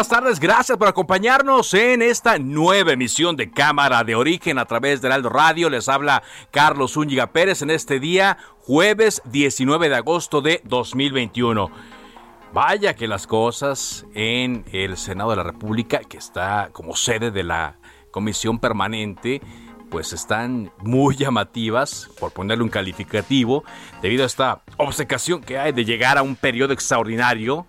Buenas tardes, gracias por acompañarnos en esta nueva emisión de Cámara de Origen a través del Aldo Radio. Les habla Carlos Zúñiga Pérez en este día, jueves 19 de agosto de 2021. Vaya que las cosas en el Senado de la República, que está como sede de la Comisión Permanente, pues están muy llamativas, por ponerle un calificativo, debido a esta obcecación que hay de llegar a un periodo extraordinario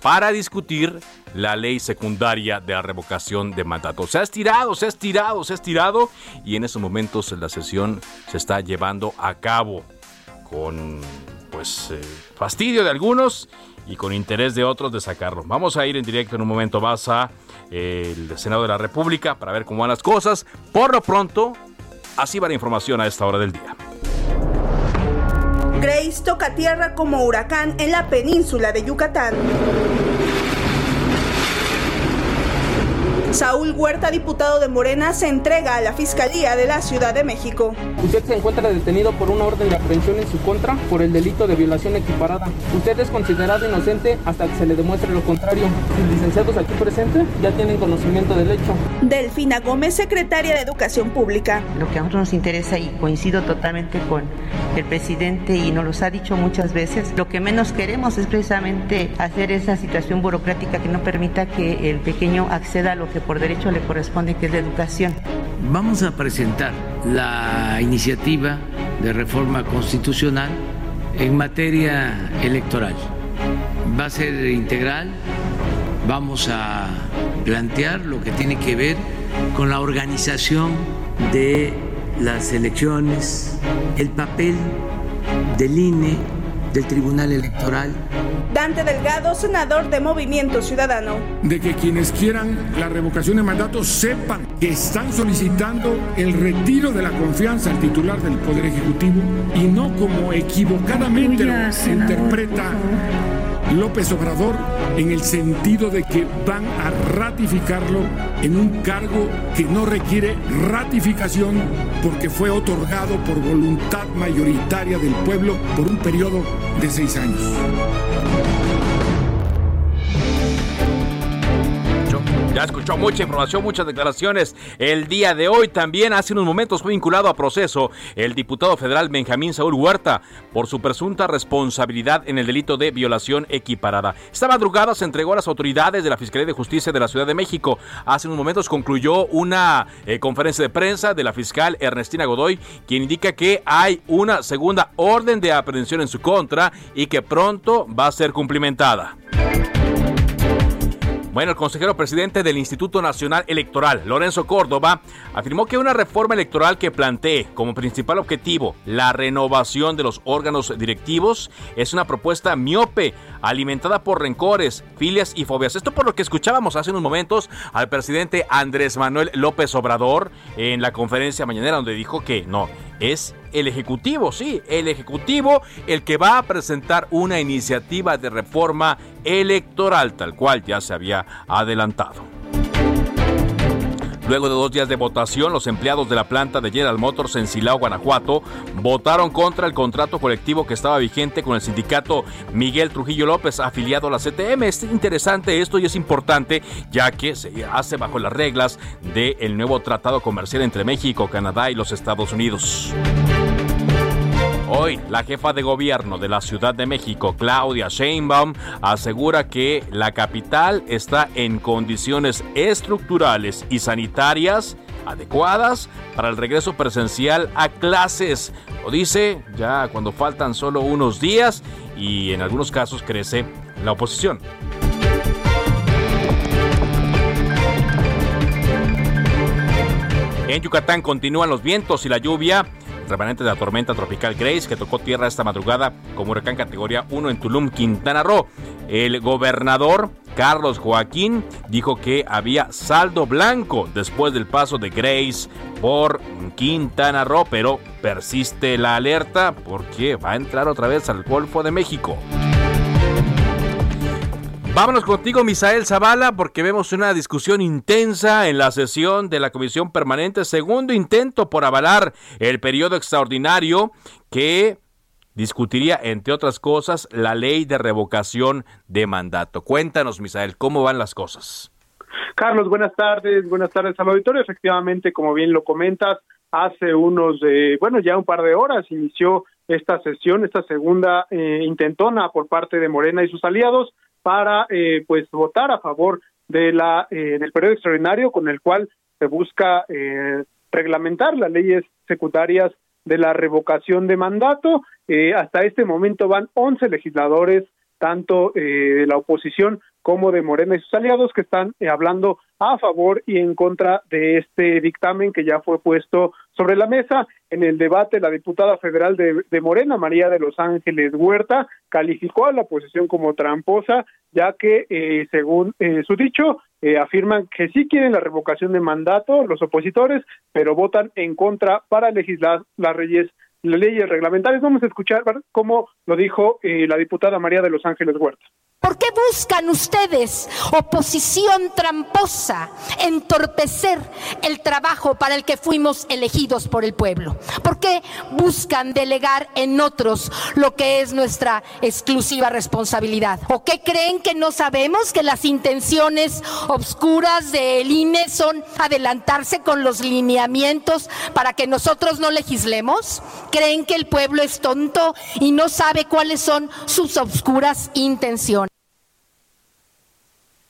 para discutir la ley secundaria de la revocación de mandato. Se ha estirado, se ha estirado, se ha estirado y en estos momentos la sesión se está llevando a cabo con pues eh, fastidio de algunos y con interés de otros de sacarlo. Vamos a ir en directo en un momento más a eh, el Senado de la República para ver cómo van las cosas. Por lo pronto, así va la información a esta hora del día. Grace toca tierra como huracán en la península de Yucatán. Saúl Huerta, diputado de Morena, se entrega a la Fiscalía de la Ciudad de México. Usted se encuentra detenido por una orden de aprehensión en su contra por el delito de violación equiparada. Usted es considerado inocente hasta que se le demuestre lo contrario. Los licenciados aquí presentes ya tienen conocimiento del hecho. Delfina Gómez, secretaria de Educación Pública. Lo que a nosotros nos interesa y coincido totalmente con el presidente y nos los ha dicho muchas veces, lo que menos queremos es precisamente hacer esa situación burocrática que no permita que el pequeño acceda a lo que por derecho le corresponde, que es la educación. Vamos a presentar la iniciativa de reforma constitucional en materia electoral. Va a ser integral, vamos a plantear lo que tiene que ver con la organización de las elecciones, el papel del INE, del Tribunal Electoral. Dante Delgado, senador de Movimiento Ciudadano. De que quienes quieran la revocación de mandato sepan que están solicitando el retiro de la confianza al titular del Poder Ejecutivo y no como equivocadamente lo interpreta López Obrador en el sentido de que van a ratificarlo en un cargo que no requiere ratificación porque fue otorgado por voluntad mayoritaria del pueblo por un periodo de seis años. Ya escuchó mucha información, muchas declaraciones. El día de hoy también, hace unos momentos, fue vinculado a proceso el diputado federal Benjamín Saúl Huerta por su presunta responsabilidad en el delito de violación equiparada. Esta madrugada se entregó a las autoridades de la Fiscalía de Justicia de la Ciudad de México. Hace unos momentos concluyó una eh, conferencia de prensa de la fiscal Ernestina Godoy, quien indica que hay una segunda orden de aprehensión en su contra y que pronto va a ser cumplimentada. Bueno, el consejero presidente del Instituto Nacional Electoral, Lorenzo Córdoba, afirmó que una reforma electoral que plantee como principal objetivo la renovación de los órganos directivos es una propuesta miope, alimentada por rencores, filias y fobias. Esto por lo que escuchábamos hace unos momentos al presidente Andrés Manuel López Obrador en la conferencia mañanera donde dijo que no, es el Ejecutivo, sí, el Ejecutivo el que va a presentar una iniciativa de reforma electoral, tal cual ya se había adelantado. Luego de dos días de votación, los empleados de la planta de General Motors en Silao, Guanajuato, votaron contra el contrato colectivo que estaba vigente con el sindicato Miguel Trujillo López, afiliado a la CTM. Es interesante esto y es importante, ya que se hace bajo las reglas del nuevo tratado comercial entre México, Canadá y los Estados Unidos. Hoy, la jefa de gobierno de la Ciudad de México, Claudia Sheinbaum, asegura que la capital está en condiciones estructurales y sanitarias adecuadas para el regreso presencial a clases. Lo dice ya cuando faltan solo unos días y en algunos casos crece la oposición. En Yucatán continúan los vientos y la lluvia remanente de la tormenta tropical Grace que tocó tierra esta madrugada como huracán categoría 1 en Tulum, Quintana Roo. El gobernador Carlos Joaquín dijo que había saldo blanco después del paso de Grace por Quintana Roo, pero persiste la alerta porque va a entrar otra vez al Golfo de México. Vámonos contigo, Misael Zavala, porque vemos una discusión intensa en la sesión de la Comisión Permanente, segundo intento por avalar el periodo extraordinario que discutiría, entre otras cosas, la ley de revocación de mandato. Cuéntanos, Misael, ¿cómo van las cosas? Carlos, buenas tardes, buenas tardes al auditorio. Efectivamente, como bien lo comentas, hace unos, eh, bueno, ya un par de horas inició esta sesión, esta segunda eh, intentona por parte de Morena y sus aliados para eh, pues votar a favor de la eh, del periodo extraordinario con el cual se busca eh, reglamentar las leyes secundarias de la revocación de mandato. Eh, hasta este momento van 11 legisladores, tanto eh, de la oposición como de Morena y sus aliados, que están eh, hablando a favor y en contra de este dictamen que ya fue puesto sobre la mesa. En el debate, la diputada federal de, de Morena, María de los Ángeles Huerta, calificó a la oposición como tramposa, ya que, eh, según eh, su dicho, eh, afirman que sí quieren la revocación de mandato los opositores, pero votan en contra para legislar las leyes leyes reglamentarias. Vamos a escuchar cómo lo dijo eh, la diputada María de los Ángeles Huerta. ¿Por qué buscan ustedes, oposición tramposa, entorpecer el trabajo para el que fuimos elegidos por el pueblo? ¿Por qué buscan delegar en otros lo que es nuestra exclusiva responsabilidad? ¿O qué creen que no sabemos que las intenciones obscuras del INE son adelantarse con los lineamientos para que nosotros no legislemos? ¿Creen que el pueblo es tonto y no sabe cuáles son sus obscuras intenciones?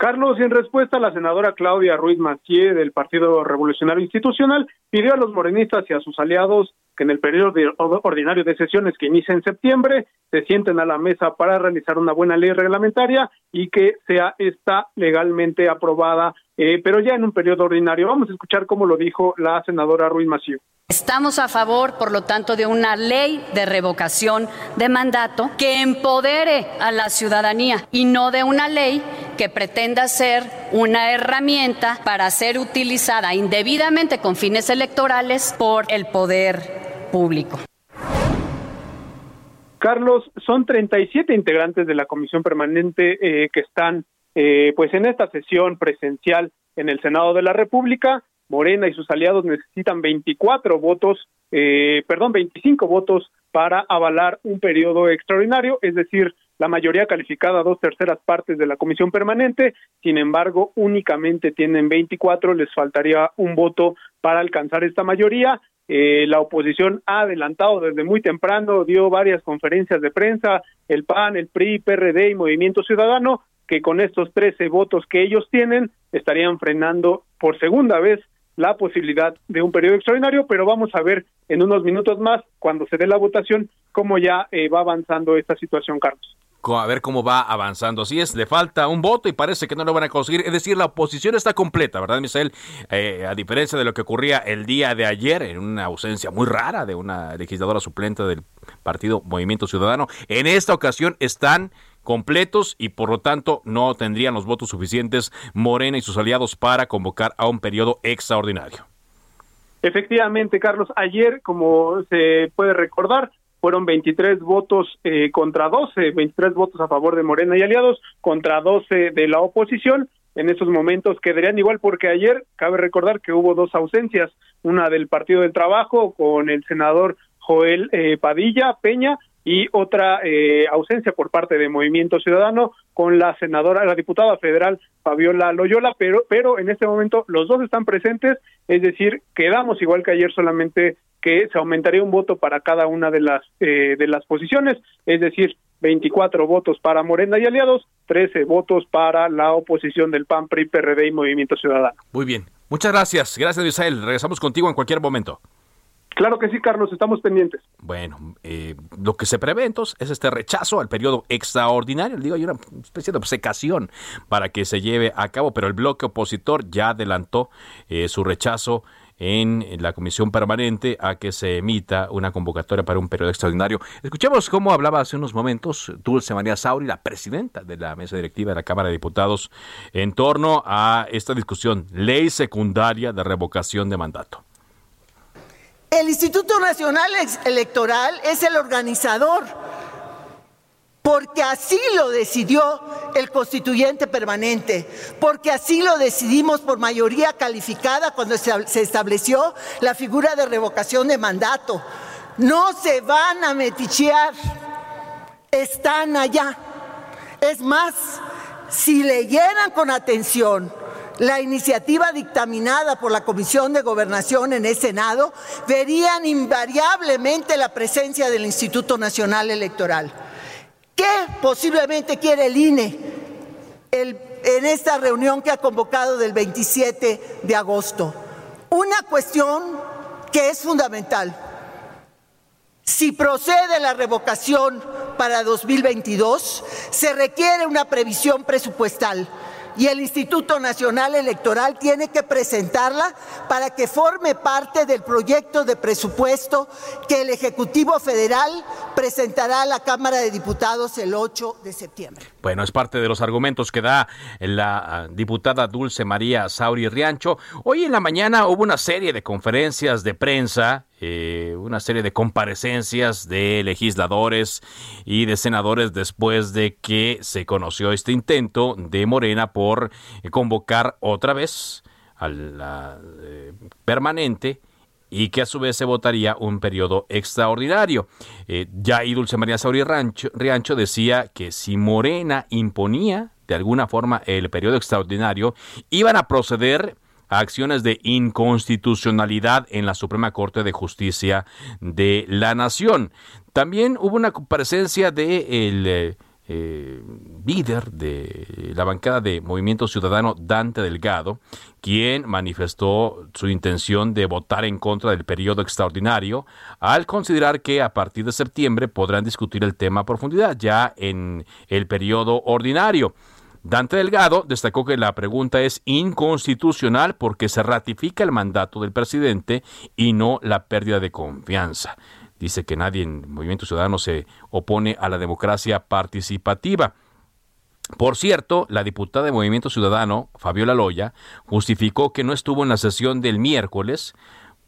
Carlos, en respuesta la senadora Claudia Ruiz Macié del Partido Revolucionario Institucional, pidió a los morenistas y a sus aliados que en el periodo de ordinario de sesiones que inicia en septiembre se sienten a la mesa para realizar una buena ley reglamentaria y que sea esta legalmente aprobada, eh, pero ya en un periodo ordinario. Vamos a escuchar cómo lo dijo la senadora Ruiz Macié. Estamos a favor, por lo tanto, de una ley de revocación de mandato que empodere a la ciudadanía y no de una ley que pretenda ser una herramienta para ser utilizada indebidamente con fines electorales por el poder público. Carlos, son 37 integrantes de la comisión permanente eh, que están eh, pues en esta sesión presencial en el Senado de la República. Morena y sus aliados necesitan 24 votos, eh, perdón, 25 votos para avalar un periodo extraordinario, es decir, la mayoría calificada, dos terceras partes de la comisión permanente, sin embargo, únicamente tienen 24, les faltaría un voto para alcanzar esta mayoría. Eh, la oposición ha adelantado desde muy temprano, dio varias conferencias de prensa, el PAN, el PRI, PRD y Movimiento Ciudadano, que con estos 13 votos que ellos tienen estarían frenando por segunda vez la posibilidad de un periodo extraordinario, pero vamos a ver en unos minutos más, cuando se dé la votación, cómo ya eh, va avanzando esta situación, Carlos. A ver cómo va avanzando. Así es, le falta un voto y parece que no lo van a conseguir. Es decir, la oposición está completa, ¿verdad, Misael? Eh, a diferencia de lo que ocurría el día de ayer, en una ausencia muy rara de una legisladora suplente del partido Movimiento Ciudadano, en esta ocasión están completos y por lo tanto no tendrían los votos suficientes Morena y sus aliados para convocar a un periodo extraordinario. Efectivamente, Carlos, ayer, como se puede recordar, fueron 23 votos eh, contra 12, 23 votos a favor de Morena y aliados contra 12 de la oposición. En esos momentos quedarían igual porque ayer cabe recordar que hubo dos ausencias, una del Partido del Trabajo con el senador Joel eh, Padilla Peña y otra eh, ausencia por parte de Movimiento Ciudadano con la senadora, la diputada federal Fabiola Loyola, pero, pero en este momento los dos están presentes, es decir, quedamos igual que ayer, solamente que se aumentaría un voto para cada una de las eh, de las posiciones, es decir, 24 votos para Morena y aliados, 13 votos para la oposición del PAN, PRI, PRD y Movimiento Ciudadano. Muy bien. Muchas gracias. Gracias, Israel. Regresamos contigo en cualquier momento. Claro que sí, Carlos, estamos pendientes. Bueno, eh, lo que se prevé entonces es este rechazo al periodo extraordinario. Digo, hay una especie de obsecación para que se lleve a cabo, pero el bloque opositor ya adelantó eh, su rechazo en la comisión permanente a que se emita una convocatoria para un periodo extraordinario. Escuchemos cómo hablaba hace unos momentos Dulce María Sauri, la presidenta de la mesa directiva de la Cámara de Diputados, en torno a esta discusión, ley secundaria de revocación de mandato. El Instituto Nacional Electoral es el organizador, porque así lo decidió el constituyente permanente, porque así lo decidimos por mayoría calificada cuando se estableció la figura de revocación de mandato. No se van a metichear, están allá. Es más, si leyeran con atención la iniciativa dictaminada por la Comisión de Gobernación en el Senado, verían invariablemente la presencia del Instituto Nacional Electoral. ¿Qué posiblemente quiere el INE en esta reunión que ha convocado del 27 de agosto? Una cuestión que es fundamental. Si procede la revocación para 2022, se requiere una previsión presupuestal y el Instituto Nacional Electoral tiene que presentarla para que forme parte del proyecto de presupuesto que el Ejecutivo Federal presentará a la Cámara de Diputados el 8 de septiembre. Bueno, es parte de los argumentos que da la ah, diputada Dulce María Sauri Riancho. Hoy en la mañana hubo una serie de conferencias de prensa eh, una serie de comparecencias de legisladores y de senadores después de que se conoció este intento de Morena por convocar otra vez a la eh, permanente y que a su vez se votaría un periodo extraordinario. Eh, ya y Dulce María Sauri Riancho decía que si Morena imponía de alguna forma el periodo extraordinario, iban a proceder acciones de inconstitucionalidad en la Suprema Corte de Justicia de la Nación. También hubo una comparecencia de el eh, eh, líder de la bancada de Movimiento Ciudadano, Dante Delgado, quien manifestó su intención de votar en contra del periodo extraordinario, al considerar que a partir de septiembre podrán discutir el tema a profundidad ya en el periodo ordinario. Dante Delgado destacó que la pregunta es inconstitucional porque se ratifica el mandato del presidente y no la pérdida de confianza. Dice que nadie en Movimiento Ciudadano se opone a la democracia participativa. Por cierto, la diputada de Movimiento Ciudadano, Fabiola Loya, justificó que no estuvo en la sesión del miércoles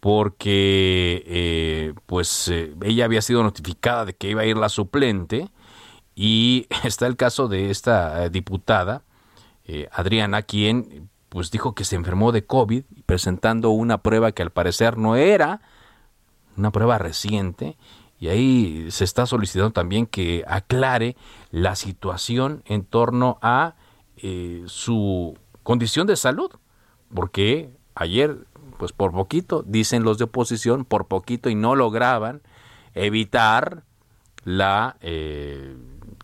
porque eh, pues eh, ella había sido notificada de que iba a ir la suplente y está el caso de esta eh, diputada, eh, Adriana, quien pues dijo que se enfermó de COVID presentando una prueba que al parecer no era una prueba reciente. Y ahí se está solicitando también que aclare la situación en torno a eh, su condición de salud, porque ayer, pues por poquito, dicen los de oposición, por poquito y no lograban evitar la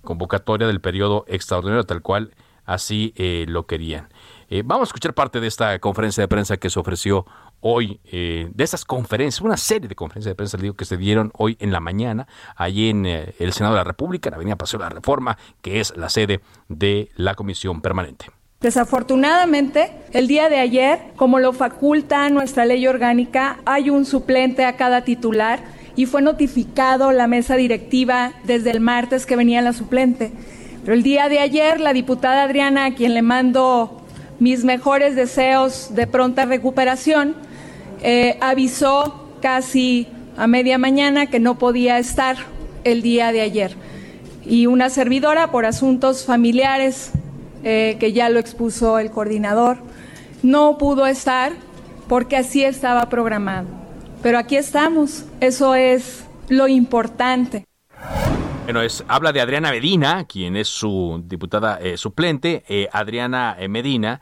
convocatoria del periodo extraordinario tal cual así eh, lo querían. Eh, vamos a escuchar parte de esta conferencia de prensa que se ofreció hoy, eh, de estas conferencias, una serie de conferencias de prensa, digo, que se dieron hoy en la mañana, allí en el Senado de la República, en la Avenida Paseo de la Reforma, que es la sede de la Comisión Permanente. Desafortunadamente, el día de ayer, como lo faculta nuestra ley orgánica, hay un suplente a cada titular y fue notificado la mesa directiva desde el martes que venía la suplente. Pero el día de ayer la diputada Adriana, a quien le mando mis mejores deseos de pronta recuperación, eh, avisó casi a media mañana que no podía estar el día de ayer. Y una servidora, por asuntos familiares, eh, que ya lo expuso el coordinador, no pudo estar porque así estaba programado. Pero aquí estamos, eso es lo importante. Bueno, es, habla de Adriana Medina, quien es su diputada eh, suplente. Eh, Adriana eh, Medina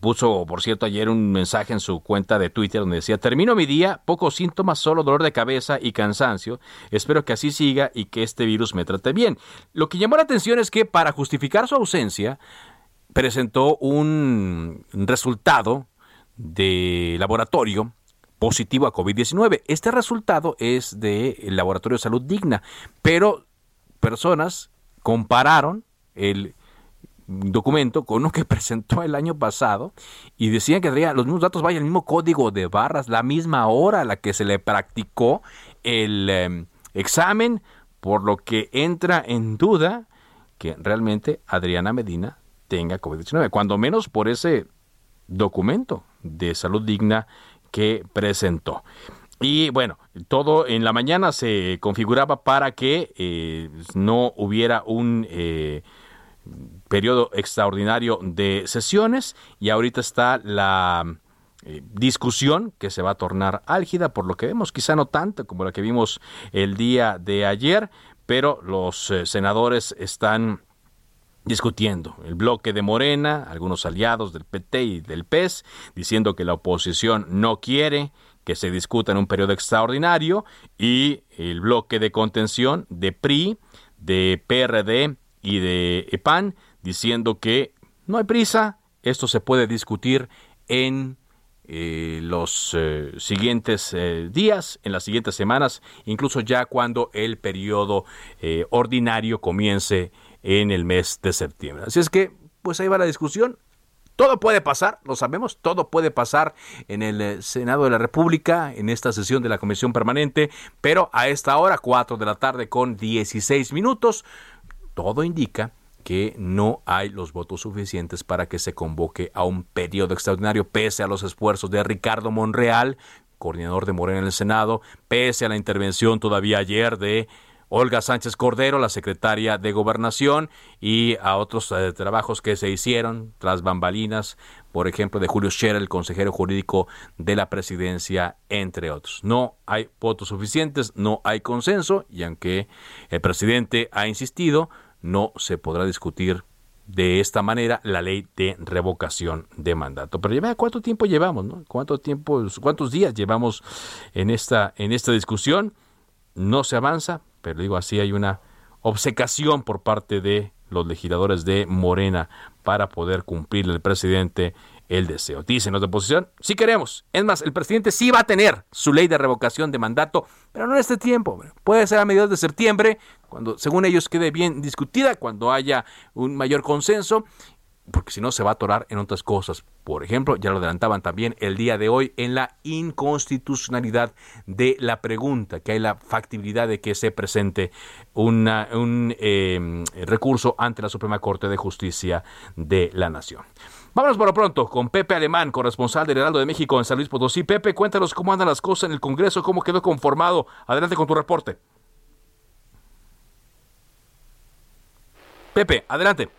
puso, por cierto, ayer un mensaje en su cuenta de Twitter donde decía, termino mi día, pocos síntomas, solo dolor de cabeza y cansancio. Espero que así siga y que este virus me trate bien. Lo que llamó la atención es que para justificar su ausencia, presentó un resultado de laboratorio positivo a COVID-19. Este resultado es del Laboratorio de Salud Digna, pero personas compararon el documento con uno que presentó el año pasado y decían que los mismos datos, vaya, el mismo código de barras, la misma hora a la que se le practicó el em, examen, por lo que entra en duda que realmente Adriana Medina tenga COVID-19, cuando menos por ese documento de salud digna que presentó. Y bueno, todo en la mañana se configuraba para que eh, no hubiera un eh, periodo extraordinario de sesiones y ahorita está la eh, discusión que se va a tornar álgida por lo que vemos, quizá no tanto como la que vimos el día de ayer, pero los senadores están discutiendo. El bloque de Morena, algunos aliados del PT y del PES, diciendo que la oposición no quiere que se discuta en un periodo extraordinario, y el bloque de contención de PRI, de PRD y de EPAN, diciendo que no hay prisa, esto se puede discutir en eh, los eh, siguientes eh, días, en las siguientes semanas, incluso ya cuando el periodo ordinario comience en el mes de septiembre. Así es que, pues ahí va la discusión. Todo puede pasar, lo sabemos, todo puede pasar en el eh, Senado de la República, en esta sesión de la Comisión Permanente, pero a esta hora, 4 de la tarde con 16 minutos, todo indica que no hay los votos suficientes para que se convoque a un periodo extraordinario, pese a los esfuerzos de Ricardo Monreal, coordinador de Morena en el Senado, pese a la intervención todavía ayer de Olga Sánchez Cordero, la secretaria de Gobernación, y a otros eh, trabajos que se hicieron tras bambalinas, por ejemplo, de Julio Scherer, el consejero jurídico de la presidencia, entre otros. No hay votos suficientes, no hay consenso, y aunque el presidente ha insistido, no se podrá discutir de esta manera la ley de revocación de mandato. Pero ya cuánto tiempo llevamos, ¿no? ¿Cuánto tiempo, cuántos días llevamos en esta, en esta discusión? No se avanza, pero digo así, hay una obsecación por parte de los legisladores de Morena para poder cumplir el presidente el deseo. Dicen los de oposición, sí queremos. Es más, el presidente sí va a tener su ley de revocación de mandato, pero no en este tiempo. Puede ser a mediados de septiembre, cuando según ellos quede bien discutida, cuando haya un mayor consenso porque si no se va a atorar en otras cosas. Por ejemplo, ya lo adelantaban también el día de hoy en la inconstitucionalidad de la pregunta, que hay la factibilidad de que se presente un em, recurso ante la Suprema Corte de Justicia de la Nación. Vámonos por lo pronto con Pepe Alemán, corresponsal del Heraldo de México en San Luis Potosí. Pepe, cuéntanos cómo andan las cosas en el Congreso, cómo quedó conformado. Adelante con tu reporte. Pepe, adelante.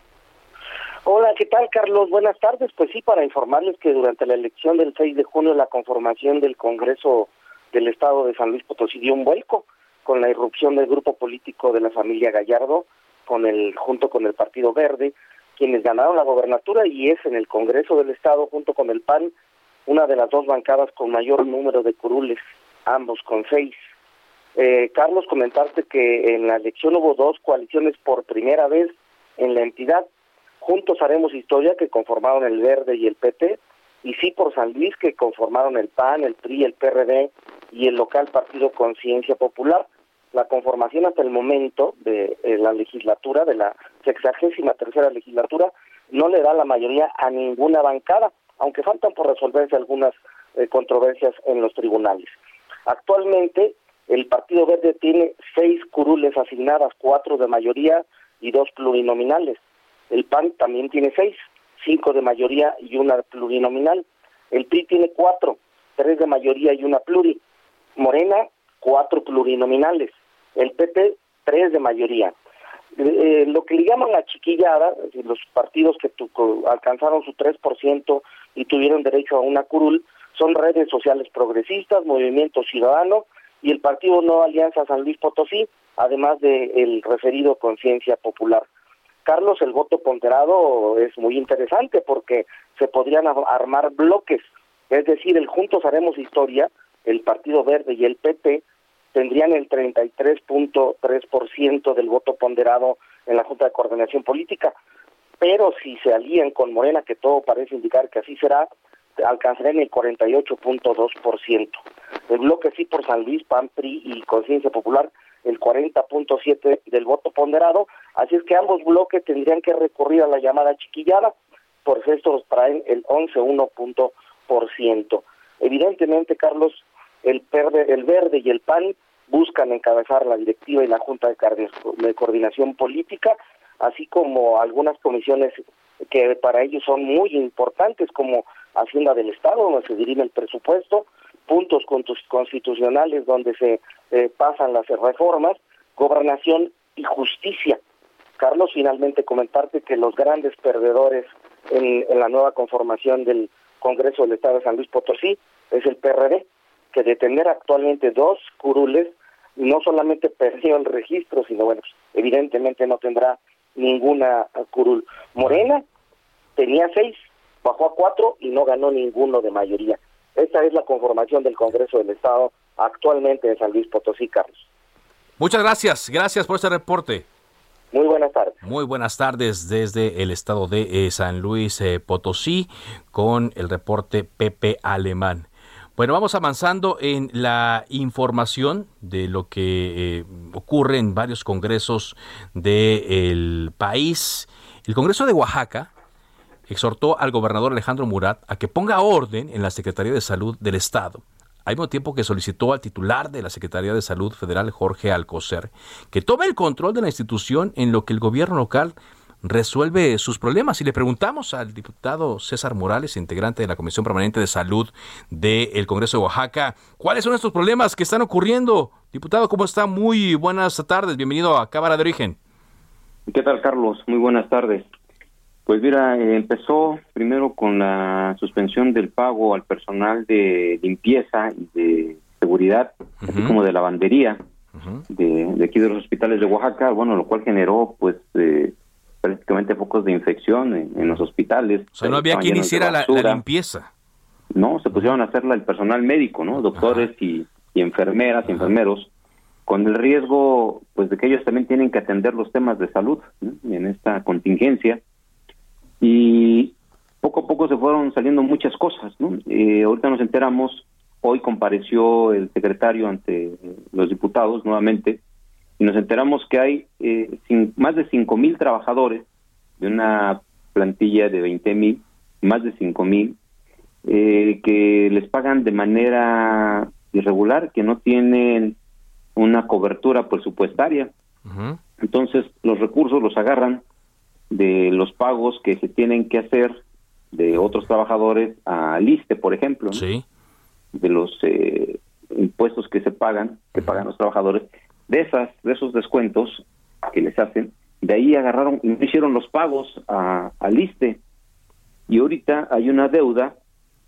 Hola, ¿qué tal, Carlos? Buenas tardes. Pues sí, para informarles que durante la elección del 6 de junio la conformación del Congreso del Estado de San Luis Potosí dio un vuelco con la irrupción del grupo político de la familia Gallardo, con el junto con el Partido Verde, quienes ganaron la gobernatura y es en el Congreso del Estado junto con el PAN una de las dos bancadas con mayor número de curules, ambos con seis. Eh, Carlos, comentarte que en la elección hubo dos coaliciones por primera vez en la entidad, Juntos haremos historia que conformaron el Verde y el PT, y sí por San Luis que conformaron el PAN, el PRI, el PRD y el local Partido Conciencia Popular. La conformación hasta el momento de eh, la legislatura, de la sexagésima tercera legislatura, no le da la mayoría a ninguna bancada, aunque faltan por resolverse algunas eh, controversias en los tribunales. Actualmente, el Partido Verde tiene seis curules asignadas, cuatro de mayoría y dos plurinominales. El PAN también tiene seis, cinco de mayoría y una plurinominal. El PRI tiene cuatro, tres de mayoría y una pluri. Morena, cuatro plurinominales. El PP, tres de mayoría. Eh, lo que le llaman la chiquillada, los partidos que alcanzaron su 3% y tuvieron derecho a una curul, son redes sociales progresistas, Movimiento Ciudadano y el Partido No Alianza San Luis Potosí, además del referido Conciencia Popular. Carlos, el voto ponderado es muy interesante porque se podrían armar bloques, es decir, el Juntos Haremos Historia, el Partido Verde y el PP tendrían el 33.3% del voto ponderado en la Junta de Coordinación Política, pero si se alían con Morena, que todo parece indicar que así será, alcanzarían el 48.2%. El bloque sí por San Luis, PAN, PRI y Conciencia Popular, el 40.7% del voto ponderado, así es que ambos bloques tendrían que recurrir a la llamada chiquillada, por estos traen el 11.1%. Evidentemente, Carlos, el, el Verde y el PAN buscan encabezar la directiva y la Junta de Coordinación Política, así como algunas comisiones que para ellos son muy importantes, como Hacienda del Estado, donde se dirime el presupuesto, puntos constitucionales donde se eh, pasan las reformas, gobernación y justicia. Carlos, finalmente comentarte que los grandes perdedores en, en la nueva conformación del Congreso del Estado de San Luis Potosí es el PRD, que de tener actualmente dos curules, no solamente perdió el registro, sino bueno, pues, evidentemente no tendrá ninguna curul. Morena tenía seis, bajó a cuatro y no ganó ninguno de mayoría. Esta es la conformación del Congreso del Estado actualmente en San Luis Potosí, Carlos. Muchas gracias, gracias por este reporte. Muy buenas tardes. Muy buenas tardes desde el estado de eh, San Luis eh, Potosí con el reporte Pepe Alemán. Bueno, vamos avanzando en la información de lo que eh, ocurre en varios congresos del país. El Congreso de Oaxaca exhortó al gobernador Alejandro Murat a que ponga orden en la Secretaría de Salud del Estado al mismo tiempo que solicitó al titular de la Secretaría de Salud Federal, Jorge Alcocer, que tome el control de la institución en lo que el gobierno local resuelve sus problemas. Y le preguntamos al diputado César Morales, integrante de la Comisión Permanente de Salud del Congreso de Oaxaca, ¿cuáles son estos problemas que están ocurriendo? Diputado, ¿cómo está? Muy buenas tardes, bienvenido a Cámara de Origen. ¿Qué tal, Carlos? Muy buenas tardes. Pues mira, empezó primero con la suspensión del pago al personal de limpieza y de seguridad, así como de lavandería de, aquí de los hospitales de Oaxaca, bueno, lo cual generó pues eh, prácticamente focos de infección en, los hospitales. O sea, no había quien hiciera la, limpieza. No, se pusieron a hacerla el personal médico, ¿no? Doctores y, enfermeras y enfermeros, con el riesgo, pues, de que ellos también tienen que atender los temas de salud en esta contingencia. Y poco a poco se fueron saliendo muchas cosas, ¿no? Eh, ahorita nos enteramos, hoy compareció el secretario ante los diputados nuevamente, y nos enteramos que hay eh, más de cinco mil trabajadores de una plantilla de 20 mil, más de cinco mil, eh, que les pagan de manera irregular, que no tienen una cobertura presupuestaria. Entonces los recursos los agarran de los pagos que se tienen que hacer de otros trabajadores a liste por ejemplo, de los eh, impuestos que se pagan, que pagan los trabajadores, de esas, de esos descuentos que les hacen, de ahí agarraron y hicieron los pagos a, liste y ahorita hay una deuda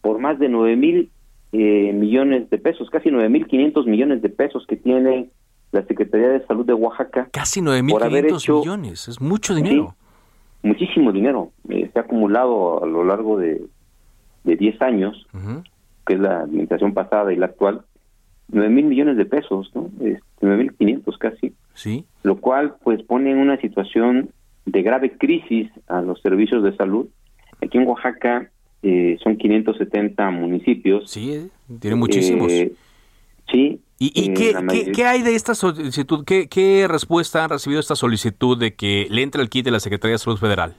por más de nueve mil eh, millones de pesos, casi nueve mil quinientos millones de pesos que tiene la Secretaría de Salud de Oaxaca. Casi nueve mil quinientos millones, es mucho dinero. Muchísimo dinero. Eh, se ha acumulado a lo largo de, de 10 años, que es la administración pasada y la actual, 9 mil millones de pesos, ¿no? Este, nueve mil quinientos casi. Sí. Lo cual, pues, pone en una situación de grave crisis a los servicios de salud. Aquí en Oaxaca eh, son 570 municipios. Sí, eh, tiene muchísimos. Eh, sí. ¿Y, qué, qué, hay de esta solicitud? ¿Qué, ¿Qué respuesta han recibido esta solicitud de que le entre el kit de la Secretaría de Salud Federal?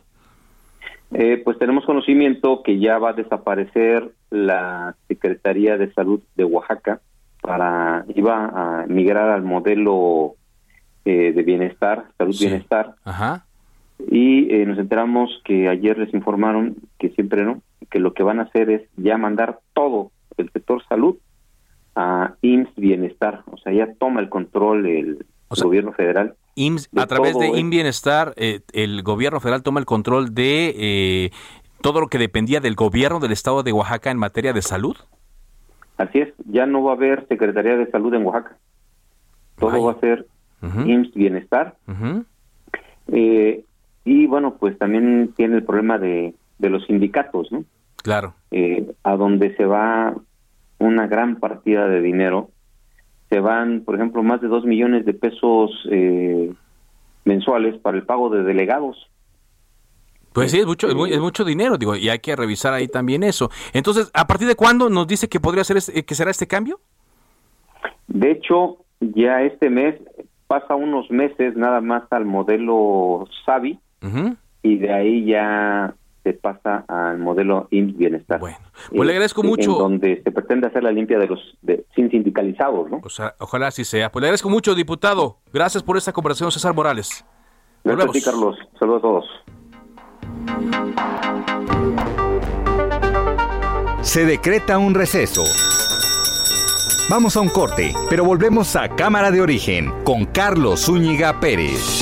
pues tenemos conocimiento que ya va a desaparecer la Secretaría de Salud de Oaxaca para iba a migrar al modelo eh, de bienestar, salud bienestar. Ajá. Y eh, nos enteramos que ayer les informaron que siempre no, que lo que van a hacer es ya mandar todo el sector salud a IMSS Bienestar, o sea, ya toma el control el, gobierno federal. IMSS, a través de IMSS Bienestar, eh, el gobierno federal toma el control de todo lo que dependía del gobierno del estado de Oaxaca en materia de salud. Así es, ya no va a haber Secretaría de Salud en Oaxaca. Todo va a ser IMSS Bienestar. Eh, y bueno, pues también tiene el problema de, de los sindicatos, ¿no? Claro. Eh, a donde se va una gran partida de dinero. Se van, por ejemplo, más de dos millones de pesos eh, mensuales para el pago de delegados. Pues sí, es mucho, es, mucho dinero, digo, y hay que revisar ahí también eso. Entonces, ¿a partir de cuándo nos dice que podría ser este, que será este cambio? De hecho, ya este mes pasa unos meses nada más al modelo SAVI y de ahí ya se pasa al modelo IMSS Bienestar. Bueno, pues le agradezco mucho. donde se pretende hacer la limpia de los de, sin sindicalizados, ¿no? O sea, ojalá así sea. Pues le agradezco mucho, diputado. Gracias por esta conversación, César Morales. Gracias a ti, Carlos. Saludos a todos. Se decreta un receso. Vamos a un corte, pero volvemos a Cámara de Origen con Carlos Zúñiga Pérez.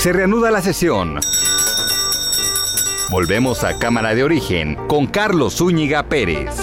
Se reanuda la sesión. Volvemos a Cámara de Origen con Carlos Zúñiga Pérez.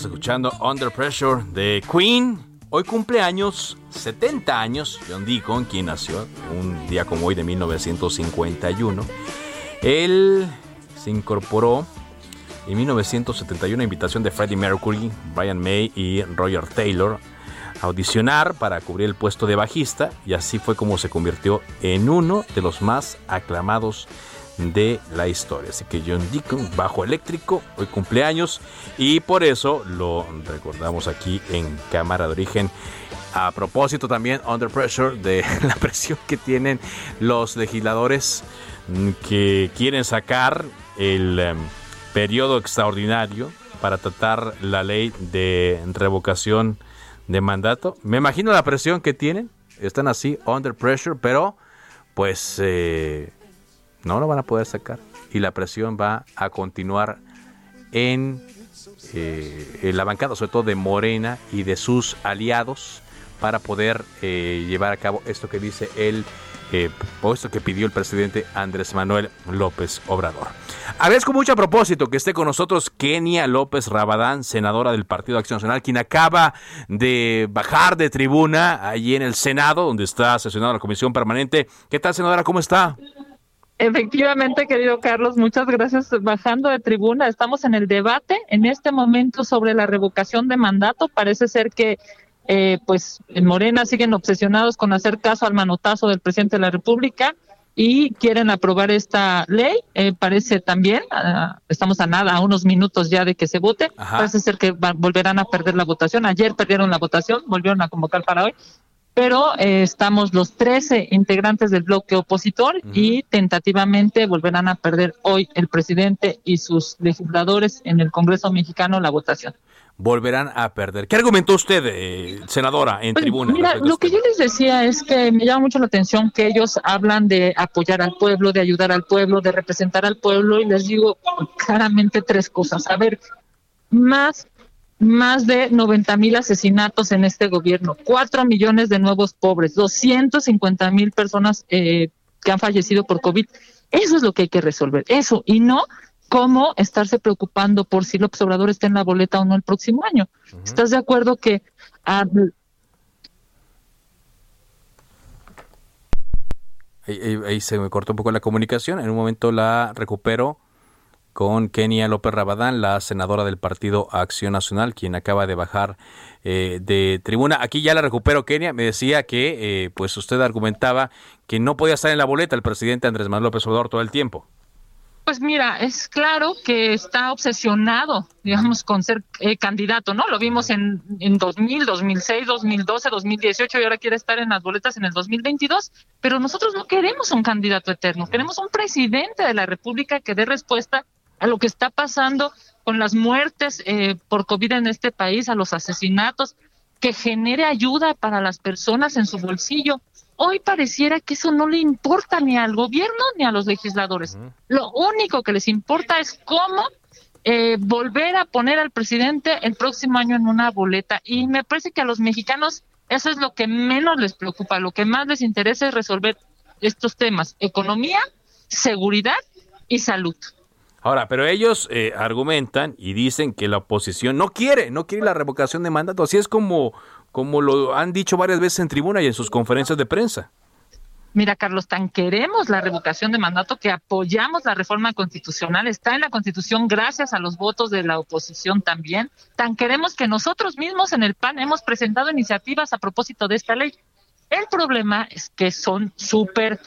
Escuchando Under Pressure de Queen. Hoy cumple años, 70 años, John Deacon, quien nació un día como hoy de 1951. Él se incorporó en 1971 a invitación de Freddie Mercury, Brian May y Roger Taylor a audicionar para cubrir el puesto de bajista y así fue como se convirtió en uno de los más aclamados de la historia. Así que John Deacon, bajo eléctrico, hoy cumpleaños y por eso lo recordamos aquí en Cámara de Origen. A propósito también, Under Pressure, de la presión que tienen los legisladores mm, que quieren sacar el em, periodo extraordinario para tratar la ley de revocación de mandato. Me imagino la presión que tienen. Están así, under pressure, pero pues eh, no lo van a poder sacar y la presión va a continuar en, eh, la bancada, sobre todo de Morena y de sus aliados, para poder eh, llevar a cabo esto que dice el eh, o esto que pidió el presidente Andrés Manuel López Obrador. Agradezco mucho a propósito que esté con nosotros Kenia López Rabadán, senadora del Partido Acción Nacional, quien acaba de bajar de tribuna allí en el Senado, donde está sesionada la comisión permanente. ¿Qué tal, senadora? ¿Cómo está? Efectivamente, querido Carlos, muchas gracias. Bajando de tribuna, estamos en el debate en este momento sobre la revocación de mandato. Parece ser que, eh, pues, en Morena siguen obsesionados con hacer caso al manotazo del presidente de la República y quieren aprobar esta ley. Eh, parece también, ah, estamos a nada, a unos minutos ya de que se vote. Parece ser que volverán a perder la votación. Ayer perdieron la votación, volvieron a convocar para hoy pero eh, estamos los 13 integrantes del bloque opositor y tentativamente volverán a perder hoy el presidente y sus legisladores en el Congreso mexicano la votación. Volverán a perder. ¿Qué argumentó usted, eh, senadora, en Pues, tribuna? Mira, lo que yo les decía es que me llama mucho la atención que ellos hablan de apoyar al pueblo, de ayudar al pueblo, de representar al pueblo y les digo claramente tres cosas. A ver, más más de 90 mil asesinatos en este gobierno, 4 millones de nuevos pobres, 250 mil personas eh, que han fallecido por COVID. Eso es lo que hay que resolver, eso, y no cómo estarse preocupando por si López Obrador está en la boleta o no el próximo año. ¿Estás de acuerdo que ah, Ahí, ahí- ahí se me cortó un poco la comunicación. En un momento la recupero con Kenia López Rabadán, la senadora del Partido Acción Nacional, quien acaba de bajar eh, de tribuna. Aquí ya la recupero, Kenia. Me decía que, eh, pues usted argumentaba que no podía estar en la boleta el presidente Andrés Manuel López Obrador todo el tiempo. Pues mira, es claro que está obsesionado, digamos, con ser eh, candidato, ¿no? Lo vimos en, en 2000, 2006, 2012, 2018 y ahora quiere estar en las boletas en el 2022. Pero nosotros no queremos un candidato eterno, queremos un presidente de la República que dé respuesta a lo que está pasando con las muertes eh, por COVID en este país, a los asesinatos, que genere ayuda para las personas en su bolsillo. Hoy pareciera que eso no le importa ni al gobierno ni a los legisladores. Lo único que les importa es cómo eh, volver a poner al presidente el próximo año en una boleta. Y me parece que a los mexicanos eso es lo que menos les preocupa. Lo que más les interesa es resolver estos temas, economía, seguridad y salud. Ahora, pero ellos eh, argumentan y dicen que la oposición no quiere, no quiere la revocación de mandato. Así es como, como lo han dicho varias veces en tribuna y en sus conferencias de prensa. Mira, Carlos, tan queremos la revocación de mandato que apoyamos la reforma constitucional. Está en la Constitución gracias a los votos de la oposición también. Tan queremos que nosotros mismos en el PAN hemos presentado iniciativas a propósito de esta ley. El problema es que son súper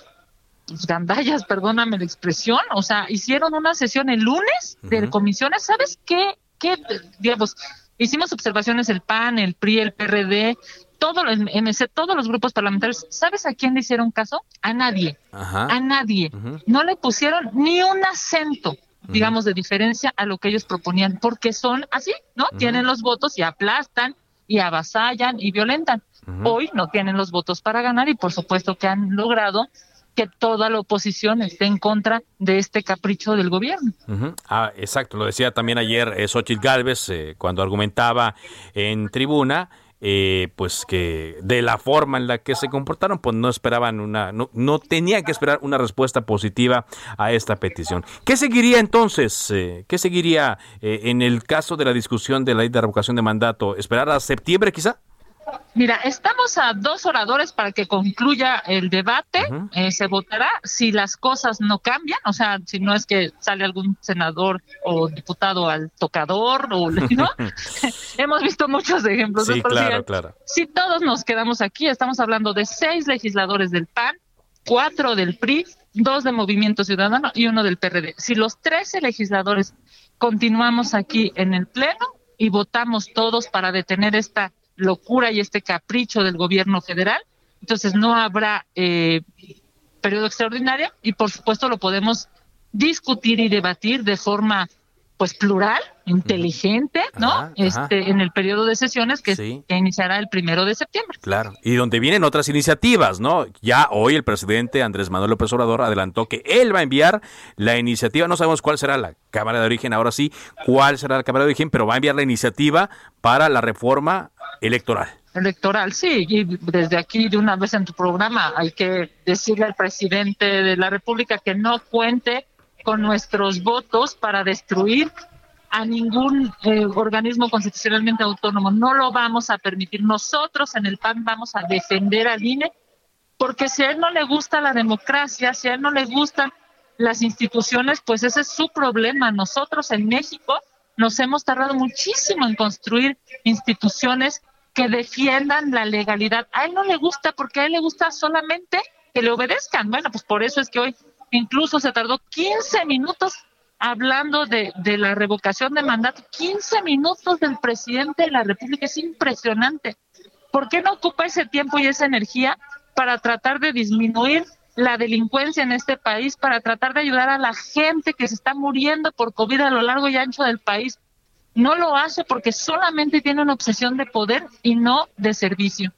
pues, gandallas, perdóname la expresión. O sea, hicieron una sesión el lunes de comisiones. ¿Sabes qué? ¿Qué, digamos, hicimos observaciones el PAN, el PRI, el PRD, todo el MC, todos los grupos parlamentarios. ¿Sabes a quién le hicieron caso? A nadie. Ajá. A nadie. No le pusieron ni un acento, digamos, de diferencia a lo que ellos proponían, porque son así, ¿no? Tienen los votos y aplastan y avasallan y violentan. Hoy no tienen los votos para ganar y por supuesto que han logrado que toda la oposición esté en contra de este capricho del gobierno. Ah, exacto, lo decía también ayer eh, Xochitl Gálvez eh, cuando argumentaba en tribuna, eh, pues que de la forma en la que se comportaron, pues no esperaban una, no, no tenían que esperar una respuesta positiva a esta petición. ¿Qué seguiría entonces? eh, ¿Qué seguiría eh, en el caso de la discusión de la ley de revocación de mandato? ¿Esperar a septiembre quizá? Mira, estamos a dos oradores para que concluya el debate. Eh, se votará si las cosas no cambian, o sea, si no es que sale algún senador o diputado al tocador, o ¿no? Hemos visto muchos ejemplos. Sí, claro, si- claro. Si todos nos quedamos aquí, estamos hablando de seis legisladores del PAN, cuatro del PRI, dos de Movimiento Ciudadano y uno del PRD. Si los 13 legisladores continuamos aquí en el Pleno y votamos todos para detener esta locura y este capricho del gobierno federal, entonces no habrá eh, periodo extraordinario y por supuesto lo podemos discutir y debatir de forma pues plural, inteligente, ¿no? Ajá, ajá. Este en el periodo de sesiones que, Sí. que iniciará el primero de septiembre. Claro. Y donde vienen otras iniciativas, ¿no? Ya hoy el presidente Andrés Manuel López Obrador adelantó que él va a enviar la iniciativa, no sabemos cuál será la Cámara de Origen, ahora sí, cuál será la Cámara de Origen, pero va a enviar la iniciativa para la reforma electoral. electoral, sí, y desde aquí de una vez en tu programa hay que decirle al presidente de la República que no cuente con nuestros votos para destruir a ningún eh, organismo constitucionalmente autónomo. No lo vamos a permitir. Nosotros en el PAN vamos a defender al INE porque si a él no le gusta la democracia, si a él no le gustan las instituciones, pues ese es su problema. Nosotros en México nos hemos tardado muchísimo en construir instituciones que defiendan la legalidad. A él no le gusta porque a él le gusta solamente que le obedezcan. Bueno, pues por eso es que hoy incluso se tardó 15 minutos hablando de, de la revocación de mandato. 15 minutos del presidente de la República. Es impresionante. ¿por qué no ocupa ese tiempo y esa energía para tratar de disminuir la delincuencia en este país, para tratar de ayudar a la gente que se está muriendo por COVID a lo largo y ancho del país? No lo hace porque solamente tiene una obsesión de poder y no de servicio.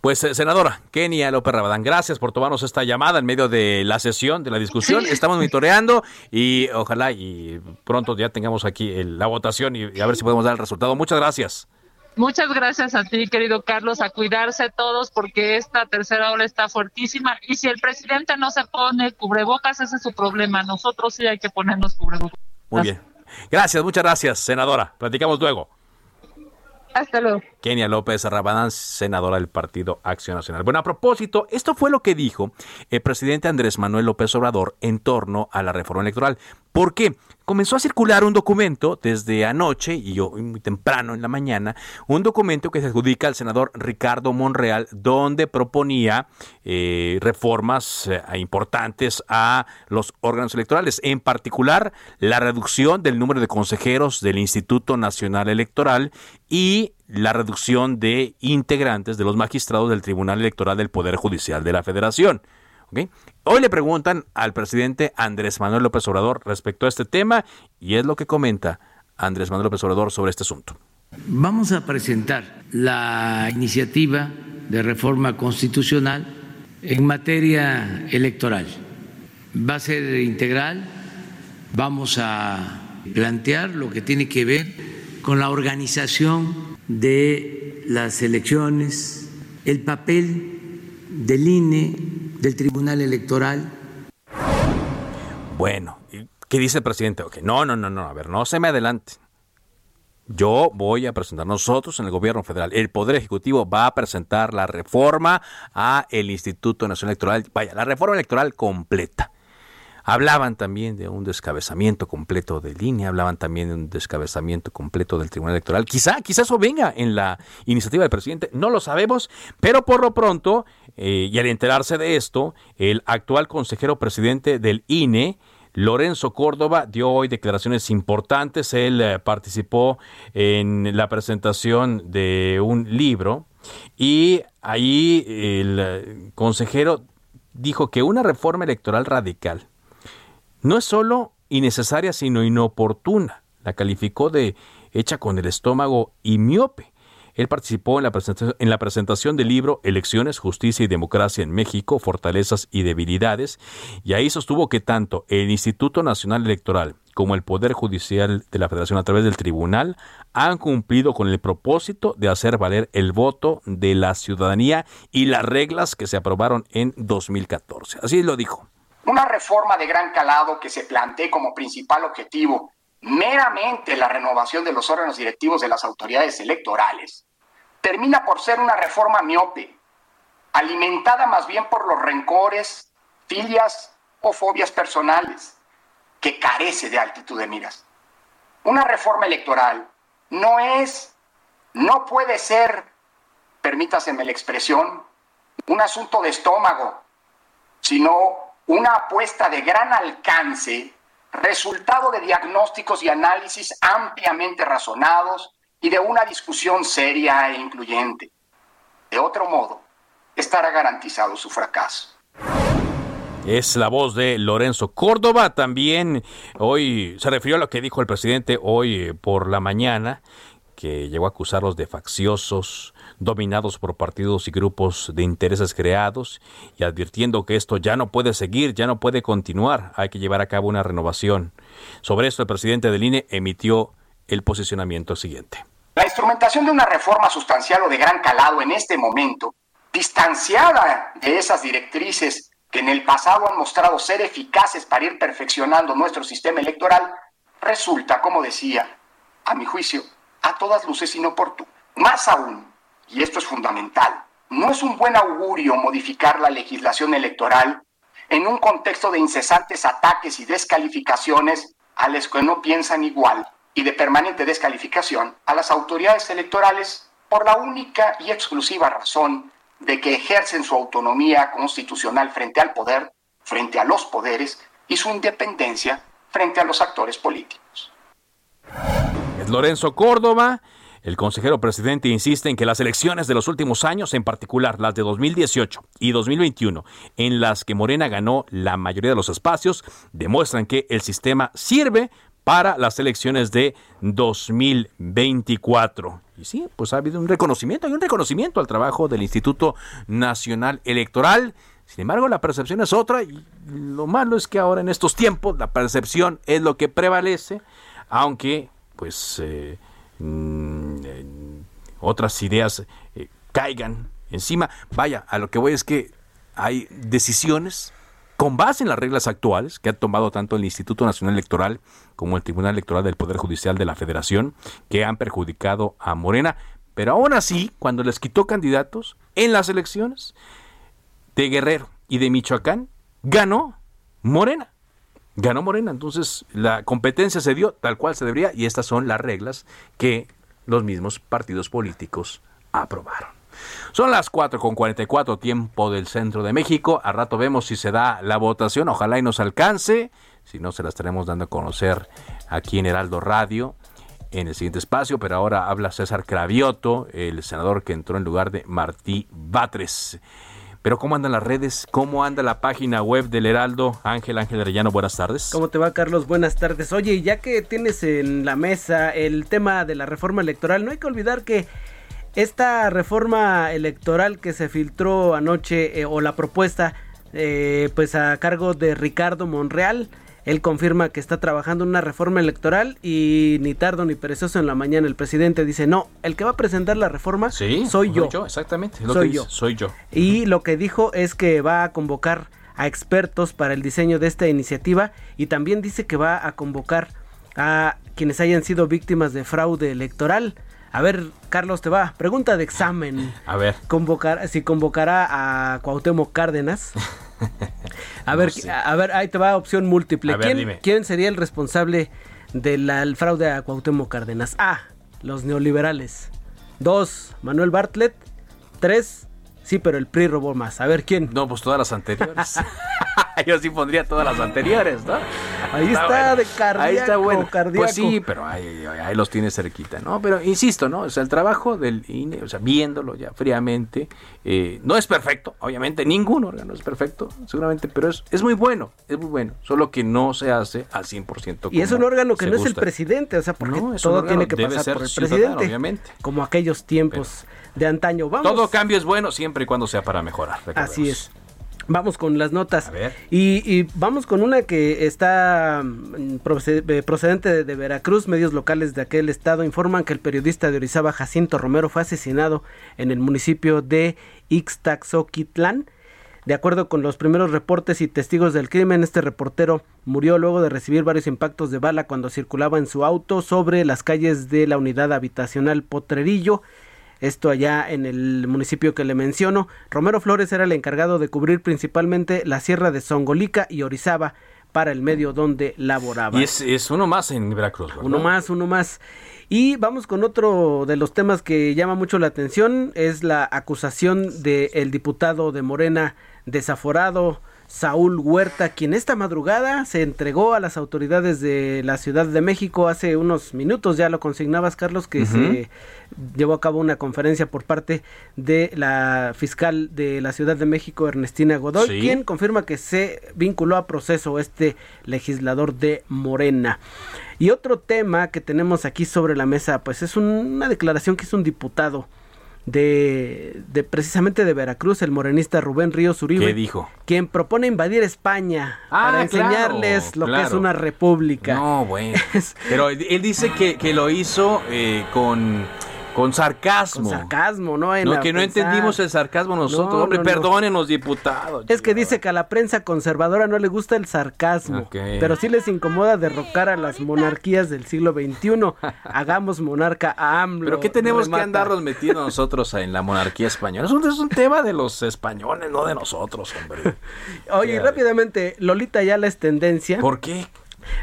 Pues, eh, senadora Kenia López Rabadán, gracias por tomarnos esta llamada en medio de la sesión, de la discusión. Estamos monitoreando y ojalá y pronto ya tengamos aquí la votación y, a ver si podemos dar el resultado. Muchas gracias. Muchas gracias a ti, querido Carlos, a cuidarse todos porque esta tercera ola está fuertísima y si el presidente no se pone cubrebocas, ese es su problema. Nosotros sí hay que ponernos cubrebocas. Muy bien. Gracias, muchas gracias, senadora. Platicamos luego. Hasta luego. Kenia López Rabadán, senadora del Partido Acción Nacional. Bueno, a propósito, esto fue lo que dijo el presidente Andrés Manuel López Obrador en torno a la reforma electoral. ¿Por qué? Comenzó a circular un documento desde anoche y yo muy temprano en la mañana, un documento que se adjudica al senador Ricardo Monreal, donde proponía eh, reformas eh, importantes a los órganos electorales, en particular la reducción del número de consejeros del Instituto Nacional Electoral y la reducción de integrantes de los magistrados del Tribunal Electoral del Poder Judicial de la Federación. Hoy le preguntan al presidente Andrés Manuel López Obrador respecto a este tema y es lo que comenta Andrés Manuel López Obrador sobre este asunto. Vamos a presentar la iniciativa de reforma constitucional en materia electoral. Va a ser integral, vamos a plantear lo que tiene que ver con la organización de las elecciones, el papel del INE del Tribunal Electoral. Bueno, ¿qué dice el presidente? Okay, no, no, no, no, a ver, no se me adelante. Yo voy a presentar nosotros en el gobierno federal. El Poder Ejecutivo va a presentar la reforma a el Instituto Nacional Electoral. Vaya, la reforma electoral completa. Hablaban también de un descabezamiento completo de línea, hablaban también de un descabezamiento completo del Tribunal Electoral. Quizá, quizá eso venga en la iniciativa del presidente, no lo sabemos, pero por lo pronto, eh, y al enterarse de esto, el actual consejero presidente del INE, Lorenzo Córdoba dio hoy declaraciones importantes. Él eh, participó en la presentación de un libro y ahí el eh, consejero dijo que una reforma electoral radical no es solo innecesaria, sino inoportuna. La calificó de hecha con el estómago y miope. Él participó en la, presentación, en la presentación del libro Elecciones, Justicia y Democracia en México, Fortalezas y Debilidades, y ahí sostuvo que tanto el Instituto Nacional Electoral como el Poder Judicial de la Federación a través del Tribunal han cumplido con el propósito de hacer valer el voto de la ciudadanía y las reglas que se aprobaron en 2014. Así lo dijo. Una reforma de gran calado que se plantee como principal objetivo meramente la renovación de los órganos directivos de las autoridades electorales, termina por ser una reforma miope, alimentada más bien por los rencores, filias o fobias personales, que carece de altitud de miras. Una reforma electoral no es, no puede ser, permítaseme la expresión, un asunto de estómago, sino una apuesta de gran alcance, resultado de diagnósticos y análisis ampliamente razonados y de una discusión seria e incluyente. De otro modo, estará garantizado su fracaso. Es la voz de Lorenzo Córdoba. También hoy se refirió a lo que dijo el presidente hoy por la mañana, que llegó a acusarlos de facciosos, dominados por partidos y grupos de intereses creados y advirtiendo que esto ya no puede seguir, ya no puede continuar, hay que llevar a cabo una renovación. Sobre esto el presidente del INE emitió el posicionamiento siguiente. La instrumentación de una reforma sustancial o de gran calado en este momento, distanciada de esas directrices que en el pasado han mostrado ser eficaces para ir perfeccionando nuestro sistema electoral, resulta, como decía, a mi juicio, a todas luces inoportuno. Más aún, y esto es fundamental, no es un buen augurio modificar la legislación electoral en un contexto de incesantes ataques y descalificaciones a los que no piensan igual y de permanente descalificación a las autoridades electorales por la única y exclusiva razón de que ejercen su autonomía constitucional frente al poder, frente a los poderes y su independencia frente a los actores políticos. Lorenzo Córdoba El consejero presidente insiste en que las elecciones de los últimos años, en particular las de 2018 y 2021, en las que Morena ganó la mayoría de los espacios, demuestran que el sistema sirve para las elecciones de 2024. Y sí, pues ha habido un reconocimiento, hay un reconocimiento al trabajo del Instituto Nacional Electoral. Sin embargo, la percepción es otra y lo malo es que ahora en estos tiempos la percepción es lo que prevalece, aunque pues eh, mm, otras ideas eh, caigan encima. Vaya, a lo que voy es que hay decisiones con base en las reglas actuales que ha tomado tanto el Instituto Nacional Electoral como el Tribunal Electoral del Poder Judicial de la Federación, que han perjudicado a Morena. Pero aún así, cuando les quitó candidatos en las elecciones de Guerrero y de Michoacán, ganó Morena. Ganó Morena. Entonces, la competencia se dio tal cual se debería y estas son las reglas que los mismos partidos políticos aprobaron. Son las 4 con 44 tiempo del centro de México. A rato vemos si se da la votación. Ojalá y nos alcance. Si no, se la estaremos dando a conocer aquí en Heraldo Radio en el siguiente espacio. Pero ahora habla César Cravioto, el senador que entró en lugar de Martí Batres. Pero ¿cómo andan las redes? ¿Cómo anda la página web del Heraldo? Ángel Ángel Arellano, buenas tardes. ¿Cómo te va, Carlos? Buenas tardes. Oye, ya que tienes en la mesa el tema de la reforma electoral, no hay que olvidar que esta reforma electoral que se filtró anoche, eh, o la propuesta, eh, pues a cargo de Ricardo Monreal, él confirma que está trabajando en una reforma electoral y ni tardo ni perezoso en la mañana el presidente dice, no, el que va a presentar la reforma soy yo. exactamente, soy yo. Soy yo. Y lo que dijo es que va a convocar a expertos para el diseño de esta iniciativa y también dice que va a convocar a quienes hayan sido víctimas de fraude electoral. A ver, Carlos, te va. Pregunta de examen. A ver. Convocar, si convocará a Cuauhtémoc Cárdenas. A ver, a ver, ahí te va opción múltiple. ¿Quién, ¿Quién, sería el responsable del fraude a Cuauhtémoc Cárdenas? A. Los neoliberales. Dos. Manuel Bartlett. Tres. Sí, pero el PRI robó más. A ver quién. No, pues todas las anteriores. Yo sí pondría todas las anteriores, ¿no? Ahí está, de cardíaco, ahí está bueno. Pues sí, pero ahí, los tiene cerquita, ¿no? Pero insisto, ¿no? O sea, el trabajo del INE, o sea, viéndolo ya fríamente, eh, no es perfecto, obviamente, ningún órgano es perfecto, seguramente, pero es, es muy bueno, es muy bueno, solo que no se hace al 100%. Y es un órgano que no es el presidente, o sea, porque todo tiene que pasar por el presidente, obviamente. como aquellos tiempos de antaño. Vamos. Todo cambio es bueno siempre y cuando sea para mejorar. Así es. Vamos con las notas. Y, vamos con una que está mm, eh, procedente de, Veracruz. Medios locales de aquel estado informan que el periodista de Orizaba, Jacinto Romero, fue asesinado en el municipio de Ixtaxoquitlán. De acuerdo con los primeros reportes y testigos del crimen, este reportero murió luego de recibir varios impactos de bala cuando circulaba en su auto sobre las calles de la unidad habitacional Potrerillo esto allá en el municipio que le menciono. Romero Flores era el encargado de cubrir principalmente la sierra de Songolica y Orizaba para el medio donde laboraba. Y es, uno más en Veracruz. Uno más, uno más. Y vamos con otro de los temas que llama mucho la atención, es la acusación del diputado de Morena desaforado Saúl Huerta, quien esta madrugada se entregó a las autoridades de la Ciudad de México hace unos minutos, ya lo consignabas Carlos, que se llevó a cabo una conferencia por parte de la fiscal de la Ciudad de México, Ernestina Godoy, quien confirma que se vinculó a proceso este legislador de Morena. Y otro tema que tenemos aquí sobre la mesa, pues es una declaración que hizo un diputado de, de, precisamente de Veracruz, el morenista Rubén Ríos Uribe. ¿Qué dijo? Quien propone invadir España ah, para enseñarles lo que es una república. No, bueno. Pero él dice que, que lo hizo eh, con con sarcasmo. Con sarcasmo, ¿no? no, que no entendimos el sarcasmo nosotros. Hombre, perdónenos, diputados. Es que dice que a la prensa conservadora no le gusta el sarcasmo, pero sí les incomoda derrocar a las monarquías del siglo XXI. Hagamos monarca a AMLO. ¿Pero qué tenemos que andarnos metiendo nosotros en la monarquía española? Es un, es un tema de los españoles, no de nosotros, hombre. Oye, rápidamente, Lolita ya la es tendencia. ¿Por qué?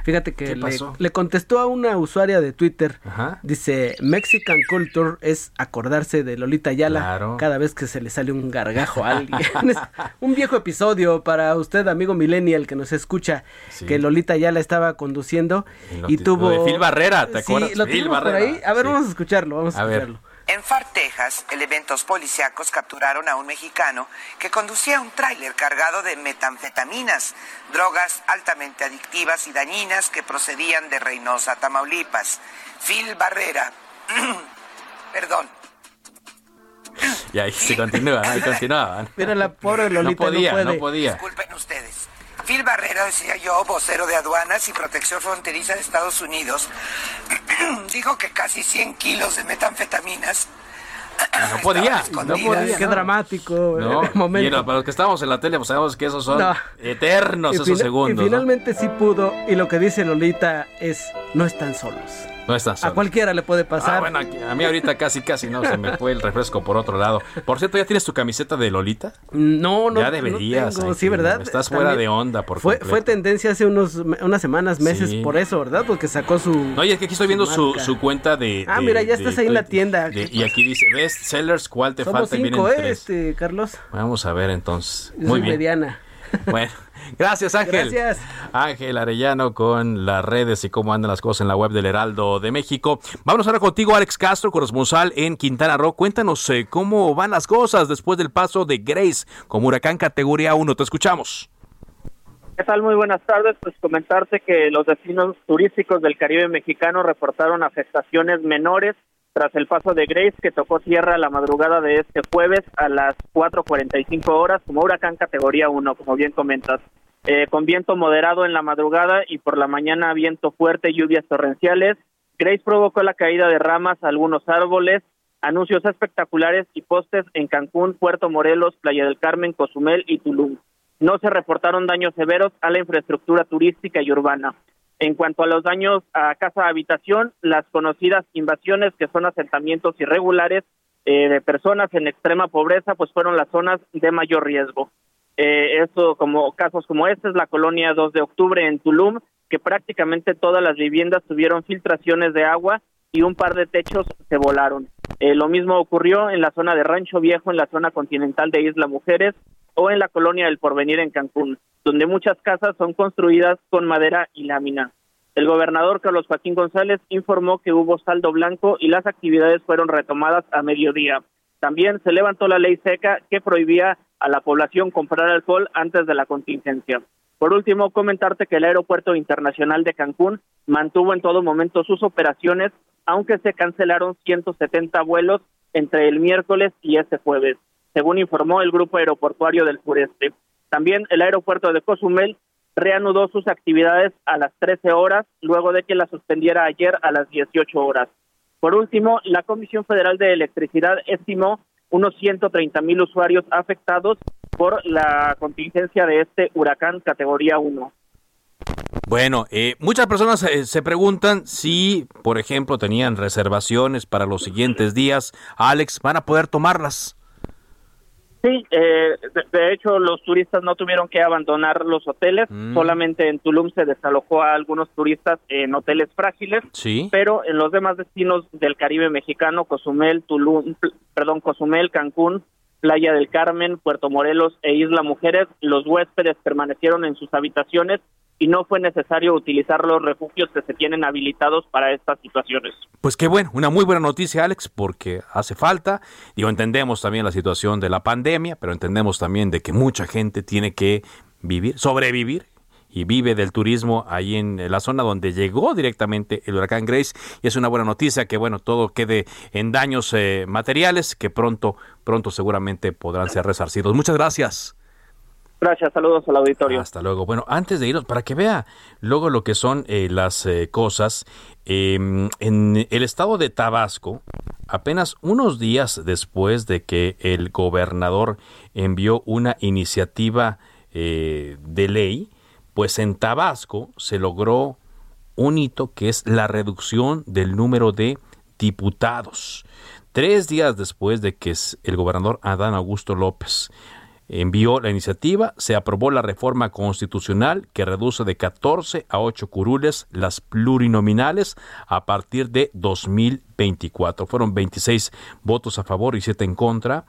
Fíjate que le, contestó a una usuaria de Twitter. Dice, Mexican Culture es acordarse de Lolita Yala cada vez que se le sale un gargajo a alguien. un viejo episodio para usted, amigo millennial que nos escucha, que Lolita Yala estaba conduciendo y, tuvo... de Phil Barrera, ¿te acuerdas? Sí, lo Phil Barrera. por ahí. A ver, vamos a escucharlo, vamos a, escucharlo. En Far, Texas, elementos policíacos capturaron a un mexicano que conducía un tráiler cargado de metanfetaminas, drogas altamente adictivas y dañinas que procedían de Reynosa, Tamaulipas. Phil Barrera, perdón. Y ahí se continúa, ahí continuaban. Pero la pobre Lolita no podía, no, podía. Disculpen ustedes. Phil Barrera, decía yo, vocero de aduanas y protección fronteriza de Estados Unidos, dijo que casi 100 kilos de metanfetaminas no podía, no podía. Qué dramático no. momento. para los que estamos en la tele, pues sabemos que esos son eternos esos segundos. Y finalmente sí pudo, y lo que dice Lolita es, no están solos. No están A cualquiera le puede pasar. Ah, bueno, a mí ahorita casi, casi no, se me fue el refresco por otro lado. Por cierto, ¿ya tienes tu camiseta de Lolita? No, no. Ya deberías. sí, ¿verdad? Estás fuera de onda, por fue, Fue tendencia hace unos, unas semanas, meses por eso, ¿verdad? Porque sacó su. No, y es que aquí estoy viendo su, su, cuenta de. Ah, mira, ya estás ahí en la tienda. y aquí dice, best sellers, ¿cuál te falta? Cinco, ¿eh, este, Carlos? Vamos a ver entonces. Muy bien. mediana. Bueno. Gracias, Ángel. Gracias. Ángel Arellano con las redes y cómo andan las cosas en la web del Heraldo de México. Vamos ahora contigo, Alex Castro, corresponsal en Quintana Roo. Cuéntanos eh, cómo van las cosas después del paso de Grace como huracán categoría 1. Te escuchamos. ¿Qué tal? Muy buenas tardes. Pues comentarte que los destinos turísticos del Caribe mexicano reportaron afectaciones menores tras el paso de Grace que tocó tierra la madrugada de este jueves a las 4.45 horas como huracán categoría 1, como bien comentas. Eh, con viento moderado en la madrugada y por la mañana viento fuerte lluvias torrenciales. Grace provocó la caída de ramas a algunos árboles, anuncios espectaculares y postes en Cancún, Puerto Morelos, Playa del Carmen, Cozumel y Tulum. No se reportaron daños severos a la infraestructura turística y urbana. En cuanto a los daños a casa habitación, las conocidas invasiones, que son asentamientos irregulares eh, de personas en extrema pobreza, pues fueron las zonas de mayor riesgo. Eh, esto, como casos como este, es la colonia 2 de octubre en Tulum, que prácticamente todas las viviendas tuvieron filtraciones de agua y un par de techos se volaron. Eh, lo mismo ocurrió en la zona de Rancho Viejo, en la zona continental de Isla Mujeres o en la colonia del Porvenir en Cancún donde muchas casas son construidas con madera y lámina. El gobernador Carlos Joaquín González informó que hubo saldo blanco y las actividades fueron retomadas a mediodía. También se levantó la ley seca que prohibía a la población comprar alcohol antes de la contingencia. Por último, comentarte que el Aeropuerto Internacional de Cancún mantuvo en todo momento sus operaciones, aunque se cancelaron 170 vuelos entre el miércoles y este jueves, según informó el Grupo Aeroportuario del Sureste. También el aeropuerto de Cozumel reanudó sus actividades a las 13 horas, luego de que la suspendiera ayer a las 18 horas. Por último, la Comisión Federal de Electricidad estimó unos 130 mil usuarios afectados por la contingencia de este huracán categoría 1. Bueno, eh, muchas personas eh, se preguntan si, por ejemplo, tenían reservaciones para los siguientes días. Alex, ¿van a poder tomarlas? Sí, eh, de, hecho los turistas no tuvieron que abandonar los hoteles, mm. solamente en Tulum se desalojó a algunos turistas en hoteles frágiles, sí. pero en los demás destinos del Caribe mexicano, Cozumel, Tulum, perdón, Cozumel, Cancún, Playa del Carmen, Puerto Morelos e Isla Mujeres, los huéspedes permanecieron en sus habitaciones y no fue necesario utilizar los refugios que se tienen habilitados para estas situaciones. Pues qué bueno, una muy buena noticia, Alex, porque hace falta. Digo, entendemos también la situación de la pandemia, pero entendemos también de que mucha gente tiene que vivir, sobrevivir y vive del turismo ahí en la zona donde llegó directamente el huracán Grace y es una buena noticia que bueno todo quede en daños eh, materiales que pronto pronto seguramente podrán ser resarcidos muchas gracias Gracias, saludos al auditorio. Hasta luego. Bueno, antes de irnos, para que vea luego lo que son eh, las eh, cosas, em, en el estado de Tabasco, apenas unos días después de que el gobernador envió una iniciativa eh, de ley, pues en Tabasco se logró un hito que es la reducción del número de diputados. Tres días después de que el gobernador Adán Augusto López envió la iniciativa, se aprobó la reforma constitucional que reduce de 14 a 8 curules las plurinominales a partir de 2024. Fueron 26 votos a favor y 7 en contra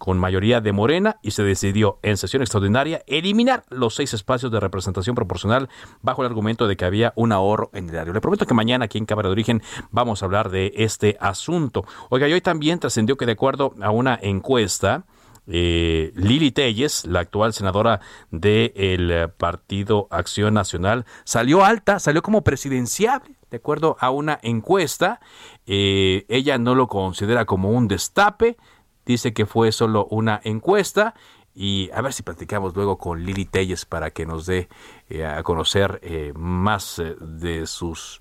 con mayoría de Morena y se decidió en sesión extraordinaria eliminar los seis espacios de representación proporcional bajo el argumento de que había un ahorro en el área. Le prometo que mañana aquí en Cámara de Origen vamos a hablar de este asunto. Oiga, y hoy también trascendió que de acuerdo a una encuesta, eh, Lili Telles, la actual senadora del Partido Acción Nacional, salió alta, salió como presidenciable, de acuerdo a una encuesta. Eh, ella no lo considera como un destape, dice que fue solo una encuesta y a ver si platicamos luego con Lili Telles para que nos dé eh, a conocer eh, más eh, de sus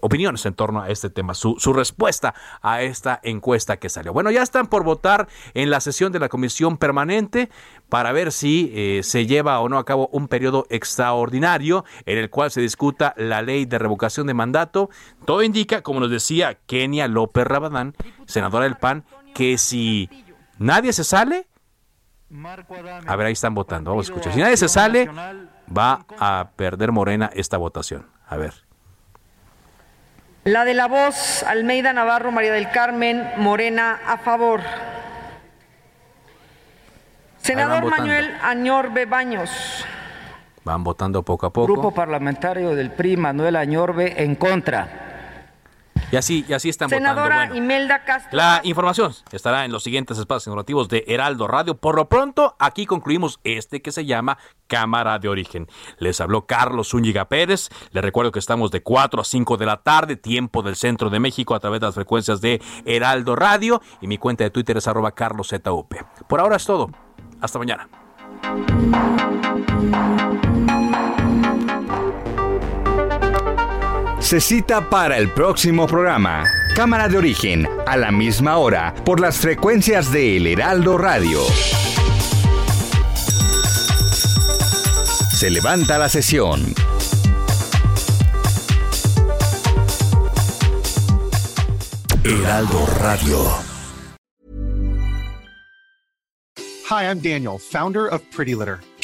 opiniones en torno a este tema, su, respuesta a esta encuesta que salió. Bueno, ya están por votar en la sesión de la comisión permanente para ver si eh, se lleva o no a cabo un periodo extraordinario en el cual se discuta la ley de revocación de mandato. Todo indica, como nos decía Kenia López Rabadán, senadora del PAN, que si nadie se sale, a ver, ahí están votando, vamos a escuchar. Si nadie se sale, va a perder Morena esta votación. A ver. La de la voz, Almeida Navarro, María del Carmen, Morena, a favor. Senador Manuel Añorbe Baños. Van votando poco a poco. Grupo parlamentario del PRI, Manuel Añorbe, en contra. Y así, y así están Senadora votando. Imelda Castro. La información estará en los siguientes espacios informativos de Heraldo Radio. Por lo pronto, aquí concluimos este que se llama Cámara de Origen. Les habló Carlos Zúñiga Pérez. Les recuerdo que estamos de 4 a 5 de la tarde, tiempo del centro de México, a través de las frecuencias de Heraldo Radio. Y mi cuenta de Twitter es arroba carloszup. Por ahora es todo. Hasta mañana. Se cita para el próximo programa. Cámara de origen, a la misma hora, por las frecuencias de El Heraldo Radio. Se levanta la sesión. Heraldo Radio. Hi, I'm Daniel, founder of Pretty Litter.